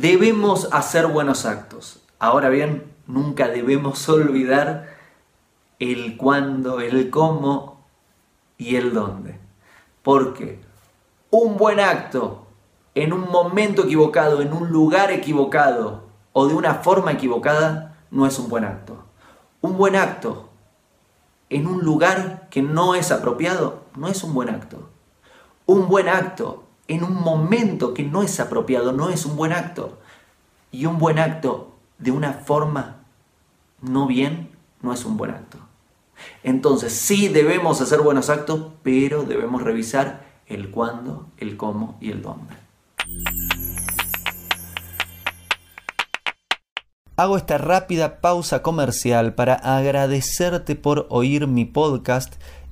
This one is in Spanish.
debemos hacer buenos actos. Ahora bien, nunca debemos olvidar el cuándo, el cómo y el dónde. Porque un buen acto en un momento equivocado, en un lugar equivocado o de una forma equivocada, no es un buen acto. Un buen acto en un lugar que no es apropiado, no es un buen acto. Un buen acto en un momento que no es apropiado, no es un buen acto. Y un buen acto de una forma no bien, no es un buen acto. Entonces sí debemos hacer buenos actos, pero debemos revisar el cuándo, el cómo y el dónde. Hago esta rápida pausa comercial para agradecerte por oír mi podcast